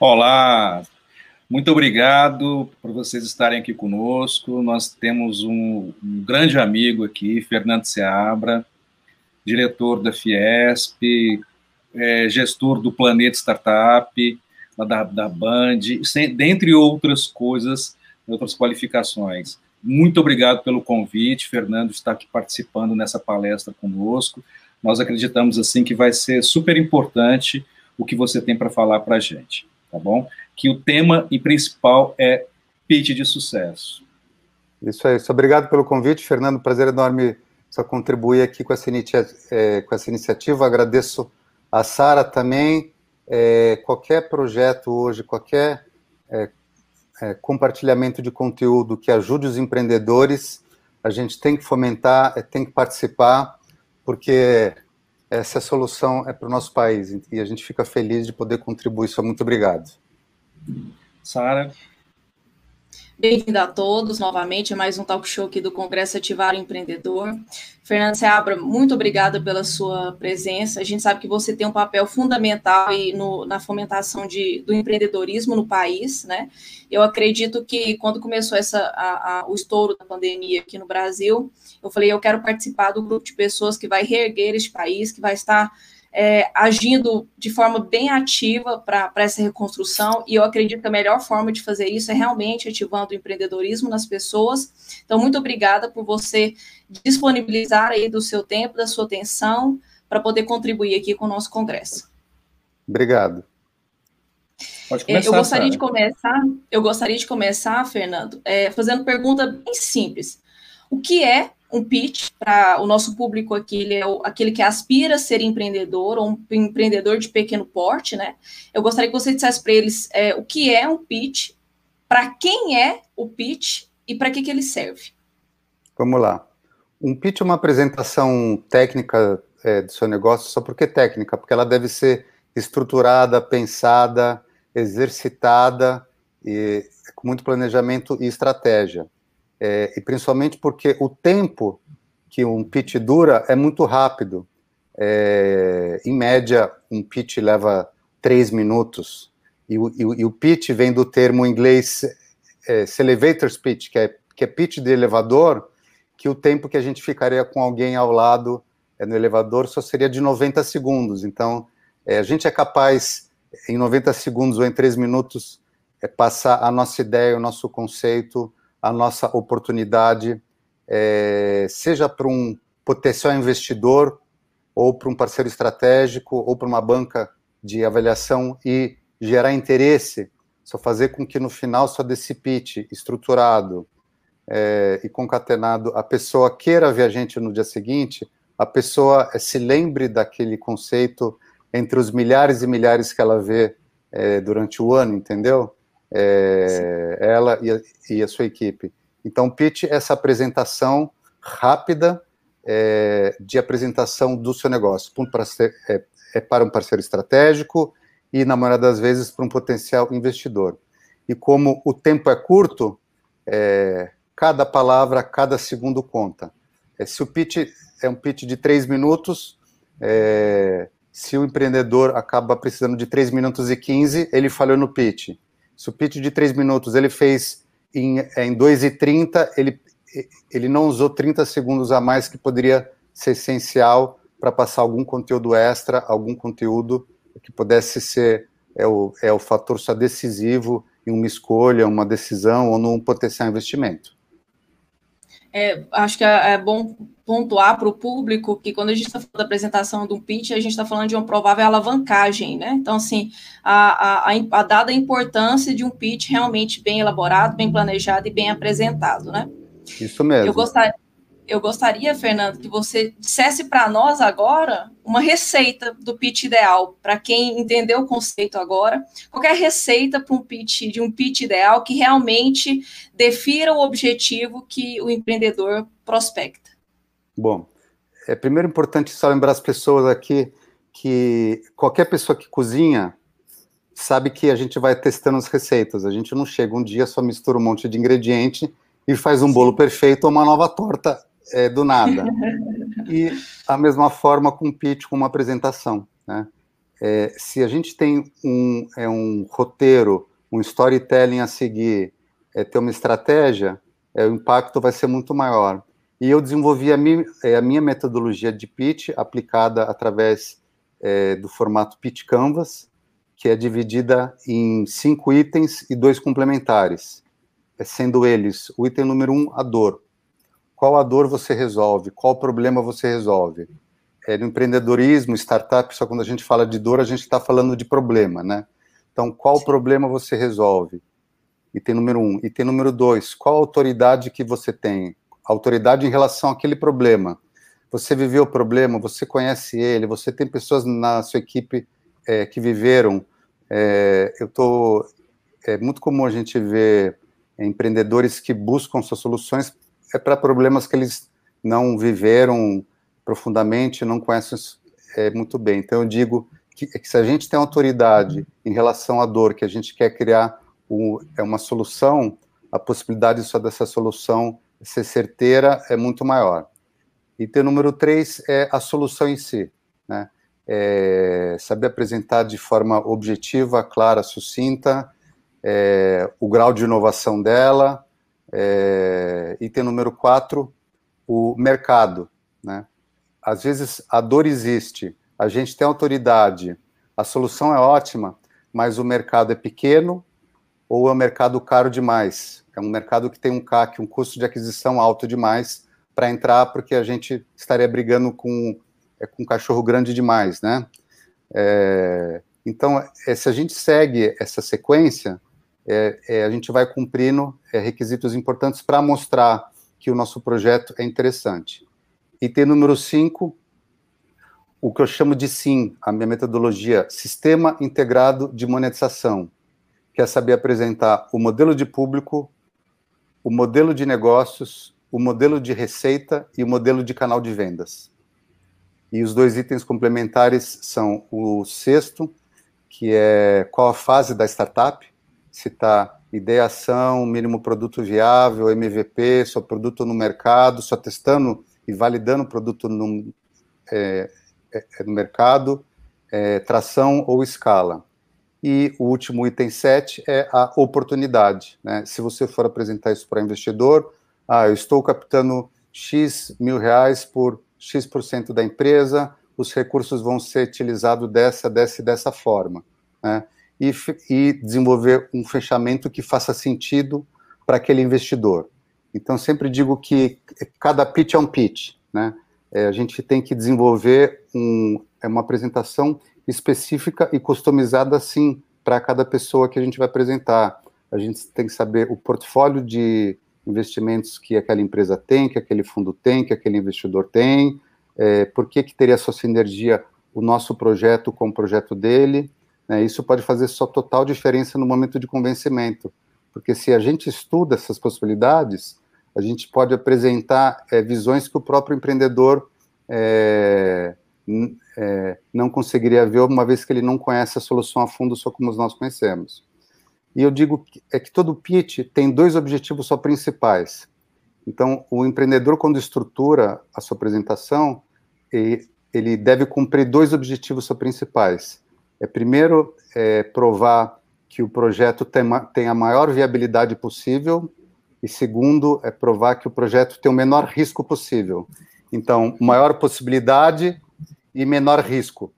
Olá, muito obrigado por vocês estarem aqui conosco. Nós temos um, um grande amigo aqui, Fernando Seabra, diretor da Fiesp, é, gestor do Planeta Startup, da, da Band, sem, dentre outras coisas, outras qualificações. Muito obrigado pelo convite, Fernando, está aqui participando nessa palestra conosco. Nós acreditamos assim que vai ser super importante o que você tem para falar para a gente, tá bom? Que o tema e principal é pitch de sucesso. Isso aí. Obrigado pelo convite, Fernando. Prazer enorme só contribuir aqui com essa, é, com essa iniciativa. Agradeço a Sara também. É, qualquer projeto hoje, qualquer é, é, compartilhamento de conteúdo que ajude os empreendedores, a gente tem que fomentar, é, tem que participar, porque essa solução é para o nosso país e a gente fica feliz de poder contribuir. Só muito obrigado. Sara. Bem-vindo a todos novamente mais um talk show aqui do Congresso Ativar o Empreendedor. Fernando Seabra, muito obrigada pela sua presença. A gente sabe que você tem um papel fundamental no, na fomentação de, do empreendedorismo no país, né? Eu acredito que quando começou essa, a, a, o estouro da pandemia aqui no Brasil, eu falei, eu quero participar do grupo de pessoas que vai reerguer este país, que vai estar é, agindo de forma bem ativa para essa reconstrução, e eu acredito que a melhor forma de fazer isso é realmente ativando o empreendedorismo nas pessoas. Então, muito obrigada por você disponibilizar aí do seu tempo, da sua atenção, para poder contribuir aqui com o nosso congresso. Obrigado. Pode é, começar, eu gostaria Sarah. de começar, eu gostaria de começar, Fernando, é, fazendo pergunta bem simples. O que é um pitch para o nosso público aqui, ele é o, aquele que aspira a ser empreendedor ou um empreendedor de pequeno porte, né? Eu gostaria que você dissesse para eles é, o que é um pitch, para quem é o pitch e para que, que ele serve. Vamos lá. Um pitch é uma apresentação técnica é, do seu negócio, só porque técnica, porque ela deve ser estruturada, pensada, exercitada, e, com muito planejamento e estratégia é, e principalmente porque o tempo que um pitch dura é muito rápido. É, em média, um pitch leva três minutos. E o, e, e o pitch vem do termo em inglês é, elevator speech, que é, que é pitch de elevador, que o tempo que a gente ficaria com alguém ao lado é, no elevador só seria de 90 segundos. Então, é, a gente é capaz, em 90 segundos ou em três minutos, é, passar a nossa ideia, o nosso conceito, a nossa oportunidade, é, seja para um potencial investidor, ou para um parceiro estratégico, ou para uma banca de avaliação e gerar interesse, só fazer com que no final só desse pitch estruturado é, e concatenado a pessoa queira ver a gente no dia seguinte, a pessoa é, se lembre daquele conceito entre os milhares e milhares que ela vê é, durante o ano, entendeu? É, ela e a, e a, sua equipe. Então, pitch essa apresentação rápida é, de apresentação do seu negócio para ser, é, é, para um parceiro estratégico e, na maioria das vezes, para um potencial investidor. E como o tempo é curto, é, cada palavra, cada segundo conta. É, se o pitch é um pitch de três minutos, é, se o empreendedor acaba precisando de 3 minutos e 15, ele falhou no pitch. Se o pitch de 3 minutos ele fez em, em 2,30, ele, ele não usou 30 segundos a mais que poderia ser essencial para passar algum conteúdo extra, algum conteúdo que pudesse ser é o, é o fator só decisivo em uma escolha, uma decisão ou num potencial investimento. É, acho que é, é bom pontuar para o público que quando a gente está falando da apresentação de um pitch, a gente está falando de uma provável alavancagem, né? Então, assim, a, a, a, dada importância de um pitch realmente bem elaborado, bem planejado e bem apresentado, né? Isso mesmo. Eu gostaria, eu gostaria, Fernando, que você dissesse para nós agora uma receita do pitch ideal, para quem entendeu o conceito agora, qualquer receita para um pitch, de um pitch ideal que realmente defira o objetivo que o empreendedor prospecta. Bom, é primeiro importante só lembrar as pessoas aqui que qualquer pessoa que cozinha sabe que a gente vai testando as receitas. A gente não chega um dia, só mistura um monte de ingrediente e faz um bolo perfeito ou uma nova torta é, do nada. e a mesma forma com pitch, com uma apresentação, né? é, se a gente tem um, é, um roteiro, um storytelling a seguir, é, ter uma estratégia, é, o impacto vai ser muito maior. E eu desenvolvi a, mi, é, a minha metodologia de pitch aplicada através é, do formato Pitch Canvas, que é dividida em cinco itens e dois complementares, é, sendo eles o item número um, a dor. Qual a dor você resolve? Qual problema você resolve? É, no empreendedorismo, startup, só quando a gente fala de dor, a gente está falando de problema, né? Então, qual Sim. problema você resolve? Item número um. Item número dois, qual autoridade que você tem? Autoridade em relação àquele problema. Você viveu o problema, você conhece ele, você tem pessoas na sua equipe é, que viveram. É, eu tô é muito comum a gente ver empreendedores que buscam suas soluções é para problemas que eles não viveram profundamente, não conhecem é, muito bem. Então eu digo que, que, se a gente tem autoridade em relação à dor, que a gente quer criar o, é uma solução, a possibilidade só dessa solução ser certeira é muito maior. Item número três é a solução em si, né? É saber apresentar de forma objetiva, clara, sucinta, é, o grau de inovação dela. É, item número quatro, o mercado, né? Às vezes a dor existe, a gente tem autoridade, a solução é ótima, mas o mercado é pequeno ou é um mercado caro demais. É um mercado que tem um CAC, um custo de aquisição alto demais para entrar, porque a gente estaria brigando com, é, com um cachorro grande demais, né? É, então, é, se a gente segue essa sequência, é, é a gente vai cumprindo é, requisitos importantes para mostrar que o nosso projeto é interessante. Item número 5, o que eu chamo de SIM, a minha metodologia, Sistema Integrado de Monetização, que é saber apresentar o modelo de público, o modelo de negócios, o modelo de receita e o modelo de canal de vendas. E os dois itens complementares são o sexto, que é qual a fase da startup, se está ideação, mínimo produto viável, MVP, só produto no mercado, só testando e validando produto no, é, é, no mercado, é, tração ou escala. E o último item 7 é a oportunidade. Né? Se você for apresentar isso para investidor, ah, eu estou captando X mil reais por X% da empresa, os recursos vão ser utilizados dessa, dessa e dessa forma. Né? E, e desenvolver um fechamento que faça sentido para aquele investidor. Então, sempre digo que cada pitch é um pitch, né? É, a gente tem que desenvolver um, é uma apresentação específica e customizada, sim, para cada pessoa que a gente vai apresentar. A gente tem que saber o portfólio de investimentos que aquela empresa tem, que aquele fundo tem, que aquele investidor tem, é, por que, que teria só sinergia o nosso projeto com o projeto dele. Né, isso pode fazer só total diferença no momento de convencimento, porque se a gente estuda essas possibilidades, a gente pode apresentar é, visões que o próprio empreendedor é, é, não conseguiria ver, uma vez que ele não conhece a solução a fundo, só como nós conhecemos. E eu digo que, é que todo pitch tem dois objetivos só principais. Então, o empreendedor, quando estrutura a sua apresentação, ele deve cumprir dois objetivos só principais. É, primeiro, é, provar que o projeto tem, tem a maior viabilidade possível, e segundo, é provar que o projeto tem o menor risco possível. Então, maior possibilidade e menor risco.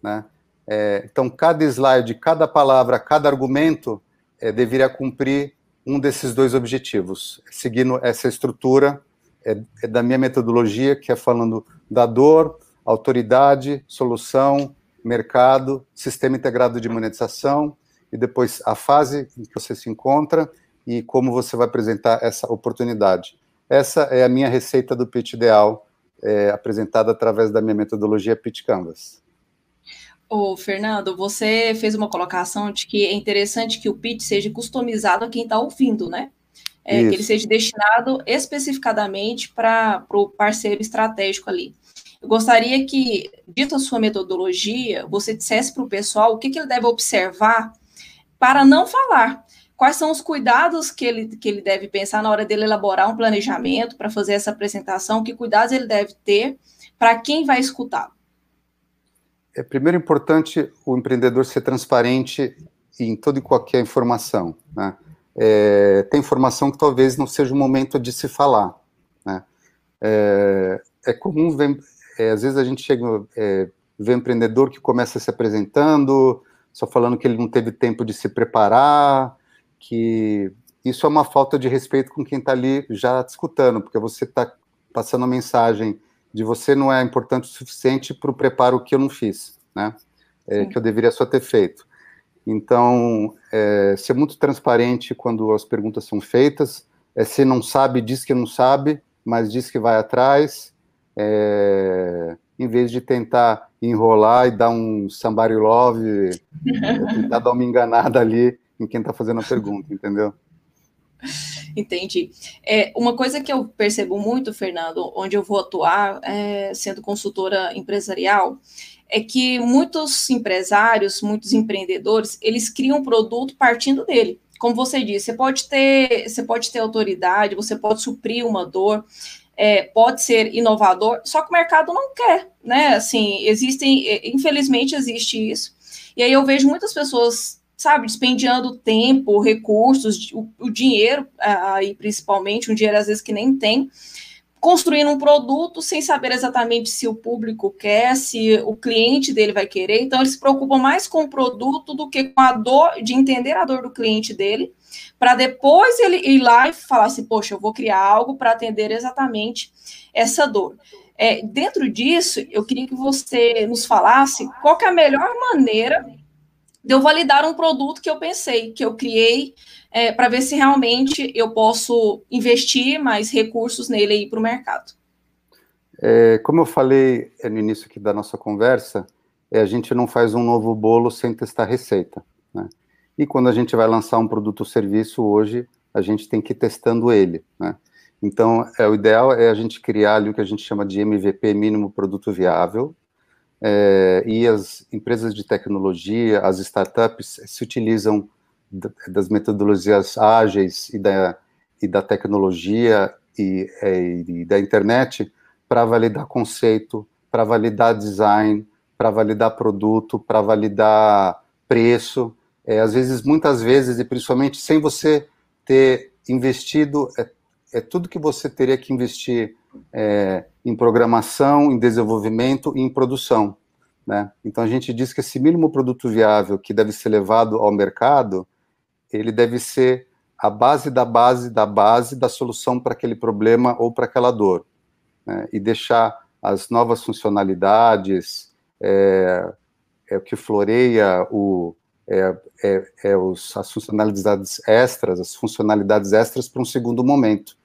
Né? É, então, cada slide, cada palavra, cada argumento é, deveria cumprir um desses dois objetivos, seguindo essa estrutura é, é da minha metodologia, que é falando da dor, autoridade, solução, mercado, sistema integrado de monetização, e depois a fase em que você se encontra e como você vai apresentar essa oportunidade. Essa é a minha receita do pitch ideal é, apresentada através da minha metodologia Pitch Canvas. Ô, Fernando, você fez uma colocação de que é interessante que o pitch seja customizado a quem está ouvindo, né? É, que ele seja destinado especificadamente para o parceiro estratégico ali. Eu gostaria que, dito a sua metodologia, você dissesse para o pessoal o que, que ele deve observar para não falar. Quais são os cuidados que ele, que ele deve pensar na hora dele elaborar um planejamento para fazer essa apresentação? Que cuidados ele deve ter para quem vai escutar? É primeiro importante o empreendedor ser transparente em toda e qualquer informação. Né? É, tem informação que talvez não seja o momento de se falar. Né? É, é comum é, às vezes a gente chega, é, vê um empreendedor que começa se apresentando, só falando que ele não teve tempo de se preparar, que isso é uma falta de respeito com quem está ali já escutando, porque você está passando a mensagem de você não é importante o suficiente para o preparo que eu não fiz, né? É, que eu deveria só ter feito. Então, é, ser muito transparente quando as perguntas são feitas. É, se não sabe, diz que não sabe, mas diz que vai atrás. É, em vez de tentar enrolar e dar um somebody love, tentar dar uma enganada ali em quem está fazendo a pergunta, entendeu? Entendi. É, uma coisa que eu percebo muito, Fernando, onde eu vou atuar, é, sendo consultora empresarial, é que muitos empresários, muitos empreendedores, eles criam um produto partindo dele. Como você disse, você pode ter, você pode ter autoridade, você pode suprir uma dor, é, pode ser inovador, só que o mercado não quer, né? Assim, existem, é, infelizmente existe isso. E aí eu vejo muitas pessoas, sabe, dispendiando tempo, recursos, o, o dinheiro, aí principalmente, um dinheiro às vezes que nem tem, construindo um produto sem saber exatamente se o público quer, se o cliente dele vai querer. Então, eles se preocupam mais com o produto do que com a dor, de entender a dor do cliente dele, para depois ele ir lá e falar assim: poxa, eu vou criar algo para atender exatamente essa dor. É, dentro disso, eu queria que você nos falasse qual é a melhor maneira de eu validar um produto que eu pensei, que eu criei, é, para ver se realmente eu posso investir mais recursos nele para o mercado. É, como eu falei é, no início aqui da nossa conversa, é, a gente não faz um novo bolo sem testar receita. Né? E quando a gente vai lançar um produto ou serviço hoje, a gente tem que ir testando ele. Né? Então, é, o ideal é a gente criar ali o que a gente chama de MVP, mínimo produto viável, é, e as empresas de tecnologia, as startups, se utilizam das metodologias ágeis e da, e da tecnologia e, é, e da internet para validar conceito, para validar design, para validar produto, para validar preço. É, às vezes, muitas vezes, e principalmente sem você ter investido, é, é tudo que você teria que investir é, em programação, em desenvolvimento e em produção. Né? Então, a gente diz que esse mínimo produto viável que deve ser levado ao mercado, ele deve ser a base da base da base da solução para aquele problema ou para aquela dor. Né? E deixar as novas funcionalidades, é, é o que floreia o, é, é, é os, as funcionalidades extras, as funcionalidades extras para um segundo momento.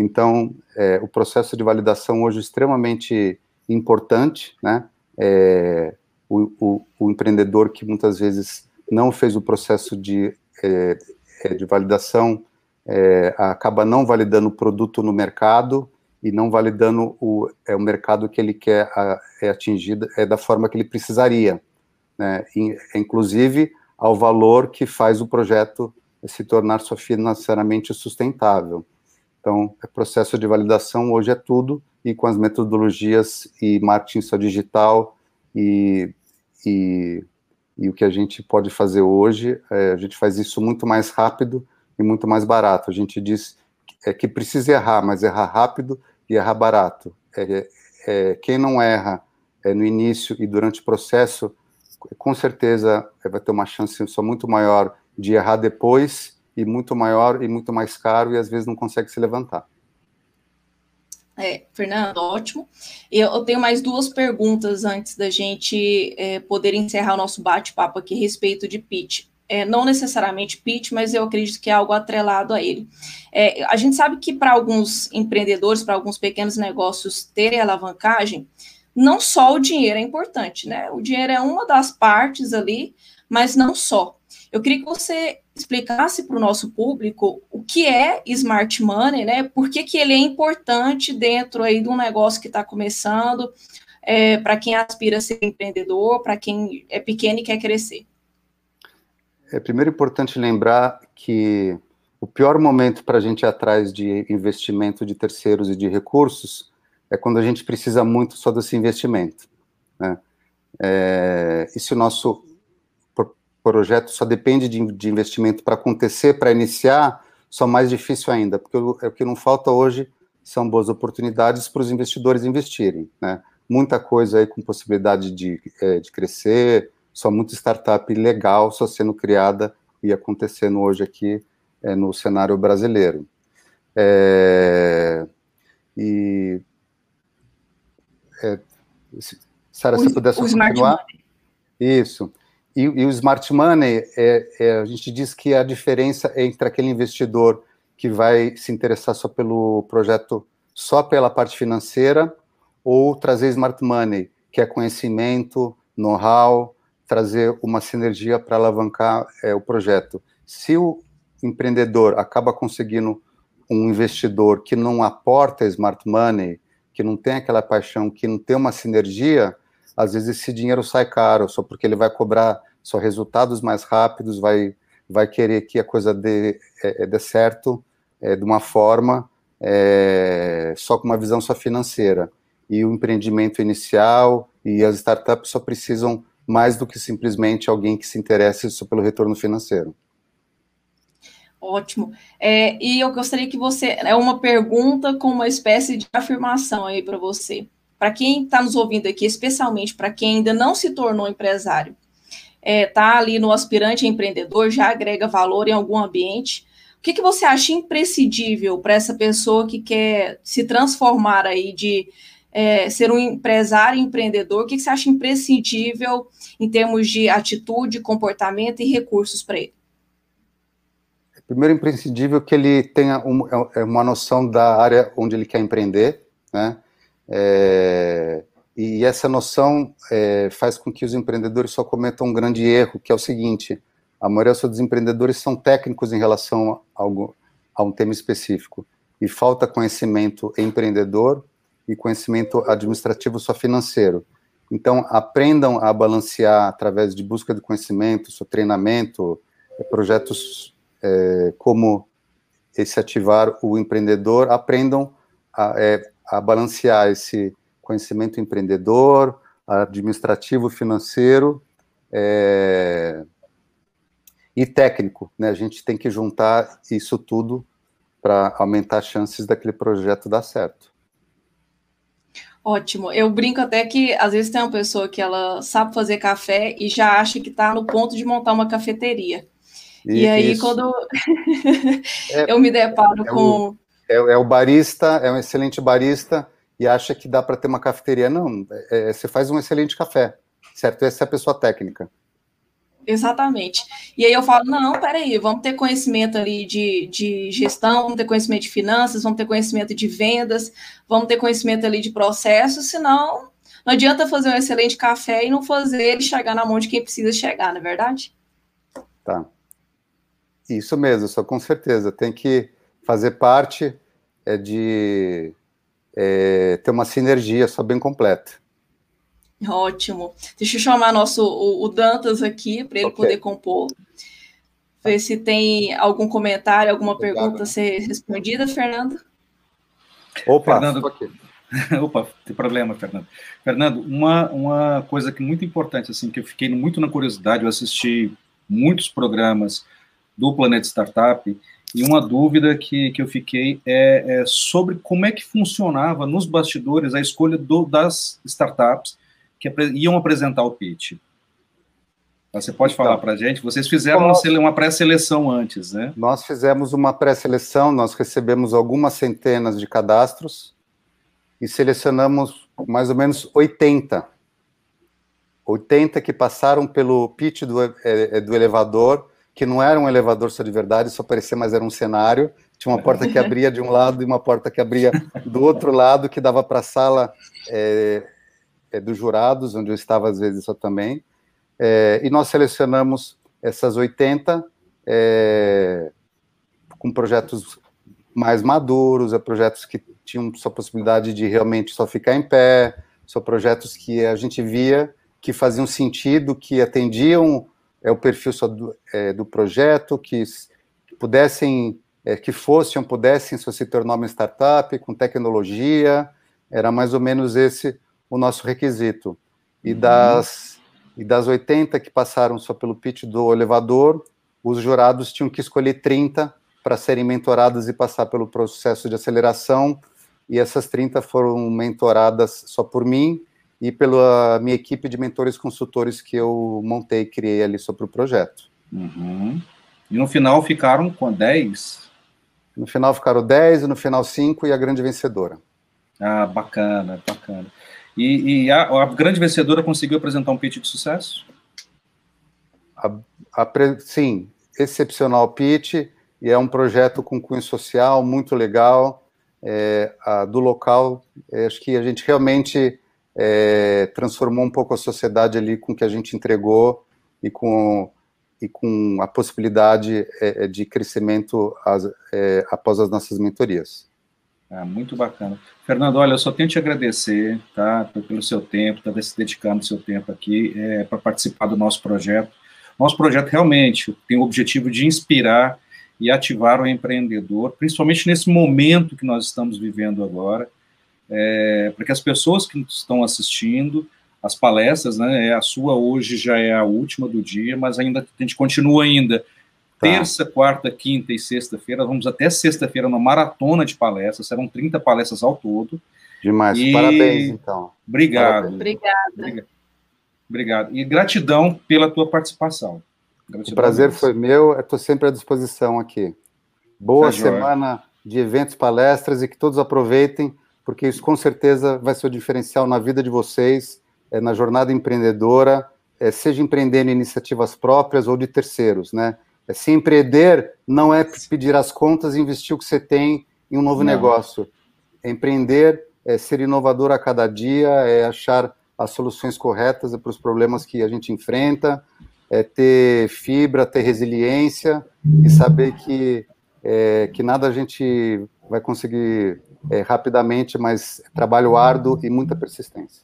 Então, é, o processo de validação hoje é extremamente importante, né? É, o, o, o, empreendedor que muitas vezes não fez o processo de é, é, de validação é, acaba não validando o produto no mercado e não validando o, é, o mercado que ele quer a, é atingido é da forma que ele precisaria, né? inclusive ao valor que faz o projeto se tornar só financeiramente sustentável. Então, o processo de validação hoje é tudo, e com as metodologias e marketing só digital e, e e o que a gente pode fazer hoje, é, a gente faz isso muito mais rápido e muito mais barato. A gente diz é, que precisa errar, mas errar rápido e errar barato. É, é, quem não erra é, no início e durante o processo, com certeza é, vai ter uma chance só muito maior de errar depois e muito maior e muito mais caro e às vezes não consegue se levantar. É, Fernando, ótimo. Eu tenho mais duas perguntas antes da gente é, poder encerrar o nosso bate-papo aqui a respeito de pitch. É, não necessariamente pitch, mas eu acredito que é algo atrelado a ele. É, a gente sabe que para alguns empreendedores, para alguns pequenos negócios terem alavancagem, não só o dinheiro é importante, né? O dinheiro é uma das partes ali, mas não só. Eu queria que você explicasse para o nosso público o que é smart money, né? Por que, que ele é importante dentro aí de um negócio que está começando, é, para quem aspira a ser empreendedor, para quem é pequeno e quer crescer. É primeiro importante lembrar que o pior momento para a gente ir atrás de investimento de terceiros e de recursos é quando a gente precisa muito só desse investimento. Né? É, e se o nosso projeto só depende de, de investimento para acontecer, para iniciar, só mais difícil ainda, porque o, é o que não falta hoje são boas oportunidades para os investidores investirem, né? Muita coisa aí com possibilidade de, é, de crescer, só muita startup legal só sendo criada e acontecendo hoje aqui é, no cenário brasileiro. É, e é, Sara, se pudesse continuar. Isso. E, e, o smart money, é, é, a gente diz que a diferença entre aquele investidor que vai se interessar só pelo projeto, só pela parte financeira, ou trazer smart money, que é conhecimento, know-how, trazer uma sinergia para alavancar é, o projeto. Se o empreendedor acaba conseguindo um investidor que não aporta smart money, que não tem aquela paixão, que não tem uma sinergia, às vezes esse dinheiro sai caro, só porque ele vai cobrar só resultados mais rápidos, vai, vai querer que a coisa dê, é, é dê certo é, de uma forma, é, só com uma visão só financeira. E o empreendimento inicial e as startups só precisam mais do que simplesmente alguém que se interesse só pelo retorno financeiro. Ótimo. É, e eu gostaria que você. É uma pergunta com uma espécie de afirmação aí para você. Para quem está nos ouvindo aqui, especialmente para quem ainda não se tornou empresário, está é, tá ali no aspirante empreendedor, já agrega valor em algum ambiente. O que, que você acha imprescindível para essa pessoa que quer se transformar aí de é, ser um empresário empreendedor? O que, que você acha imprescindível em termos de atitude, comportamento e recursos para ele? Primeiro, imprescindível que ele tenha é, é uma noção da área onde ele quer empreender, né? É, e essa noção é, faz com que os empreendedores só cometam um grande erro, que é o seguinte: a maioria dos empreendedores são técnicos em relação a, algo, a um tema específico, e falta conhecimento empreendedor e conhecimento administrativo só financeiro. Então, aprendam a balancear através de busca de conhecimento, seu treinamento, projetos é, como esse ativar o empreendedor, aprendam a, é, a balancear esse conhecimento empreendedor, administrativo, financeiro é, e técnico. Né? A gente tem que juntar isso tudo para aumentar as chances daquele projeto dar certo. Ótimo. Eu brinco até que às vezes tem uma pessoa que ela sabe fazer café e já acha que está no ponto de montar uma cafeteria. E, e aí, isso. quando é, eu me deparo é com. O, é, é, o barista, é um excelente barista, e acha que dá para ter uma cafeteria. Não, é, é, você faz um excelente café, certo? Essa é a pessoa técnica. Exatamente. E aí eu falo, não, peraí, vamos ter conhecimento ali de, de gestão, vamos ter conhecimento de finanças, vamos ter conhecimento de vendas, vamos ter conhecimento ali de processos, senão não adianta fazer um excelente café e não fazer ele chegar na mão de quem precisa chegar, não é verdade? Tá. Isso mesmo, só com certeza. Tem que fazer parte é, de é, ter uma sinergia só bem completa. Ótimo. Deixa eu chamar nosso, o, o Dantas aqui para ele okay. poder compor. Ver se tem algum comentário, alguma Obrigado. pergunta a ser respondida, Fernando. Opa, Fernando, Opa, tem problema, Fernando. Fernando, uma, uma coisa que é muito importante, assim, que eu fiquei muito na curiosidade, eu assisti muitos programas do Planeta Startup, e uma dúvida que, que eu fiquei é, é sobre como é que funcionava nos bastidores a escolha do, das startups que iam apresentar o pitch. Você pode então, falar para a gente? Vocês fizeram uma, uma pré-seleção antes, né? Nós fizemos uma pré-seleção, nós recebemos algumas centenas de cadastros e selecionamos mais ou menos 80. 80 que passaram pelo pitch do, é, é, do elevador que não era um elevador só de verdade, só parecia, mas era um cenário. Tinha uma porta que abria de um lado e uma porta que abria do outro lado, que dava para a sala é, é, dos jurados, onde eu estava às vezes só também. É, e nós selecionamos essas 80 é, com projetos mais maduros, é, projetos que tinham sua possibilidade de realmente só ficar em pé, são projetos que a gente via que faziam sentido, que atendiam é o perfil só do, é, do projeto, que, pudessem, é, que fossem, pudessem só se tornar uma startup com tecnologia, era mais ou menos esse o nosso requisito. E das, e das 80 que passaram só pelo pitch do elevador, os jurados tinham que escolher 30 para serem mentoradas e passar pelo processo de aceleração, e essas 30 foram mentoradas só por mim e pela minha equipe de mentores consultores que eu montei e criei ali sobre o projeto. Uhum. E no final ficaram com 10? No final ficaram 10, e no final 5 e a grande vencedora. Ah, bacana, bacana. E, e a, a, grande vencedora conseguiu apresentar um pitch de sucesso? A, a, sim, excepcional pitch, e é um projeto com cunho social muito legal, é, do local. É, acho que a gente realmente é, transformou um pouco a sociedade ali com o que a gente entregou e com, e com a possibilidade é, é, de crescimento as, é, após as nossas mentorias. Ah, muito bacana. Fernando, olha, eu só tenho te agradecer, tá, pelo seu tempo, tá se dedicando seu tempo aqui é, para participar do nosso projeto. Nosso projeto realmente tem o objetivo de inspirar e ativar o empreendedor, principalmente nesse momento que nós estamos vivendo agora, é, para que as pessoas que estão assistindo as palestras, né, a sua hoje já é a última do dia, mas ainda a gente continua ainda Tá. Terça, quarta, quinta e sexta-feira, vamos até sexta-feira uma maratona de palestras, serão 30 palestras ao todo. Demais, e... parabéns, então. Obrigado. Obrigada. Obrigado. E gratidão pela tua participação. Gratidão o prazer foi meu, estou sempre à disposição aqui. Boa tá semana de eventos, palestras e que todos aproveitem, porque isso com certeza vai ser o diferencial na vida de vocês, é, na jornada empreendedora, é, seja empreendendo iniciativas próprias ou de terceiros, né? É, se empreender não é pedir as contas e investir o que você tem em um novo não. negócio. Empreender é ser inovador a cada dia, é achar as soluções corretas para os problemas que a gente enfrenta, é ter fibra, ter resiliência e saber que, é, que nada a gente vai conseguir é, rapidamente, mas trabalho árduo e muita persistência.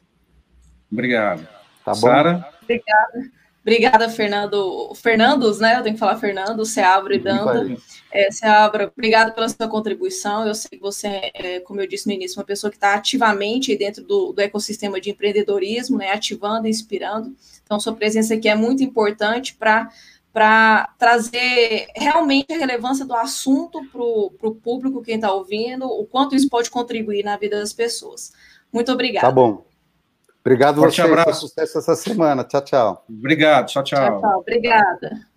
Obrigado. Tá bom? Sara? Obrigada. Obrigada, Fernando. Fernandos, né? Eu tenho que falar Fernando, Seabra e Danda. É, Seabra, obrigado pela sua contribuição. Eu sei que você, é, como eu disse no início, uma pessoa que está ativamente dentro do, do, ecossistema de empreendedorismo, né? Ativando, inspirando. Então, sua presença aqui é muito importante para para trazer realmente a relevância do assunto para o público, quem está ouvindo, o quanto isso pode contribuir na vida das pessoas. Muito obrigada. Tá bom. Obrigado, Forte vocês. Abraço. Sucesso essa semana. Tchau, tchau. Obrigado. Tchau, tchau. Tchau, tchau. Obrigada.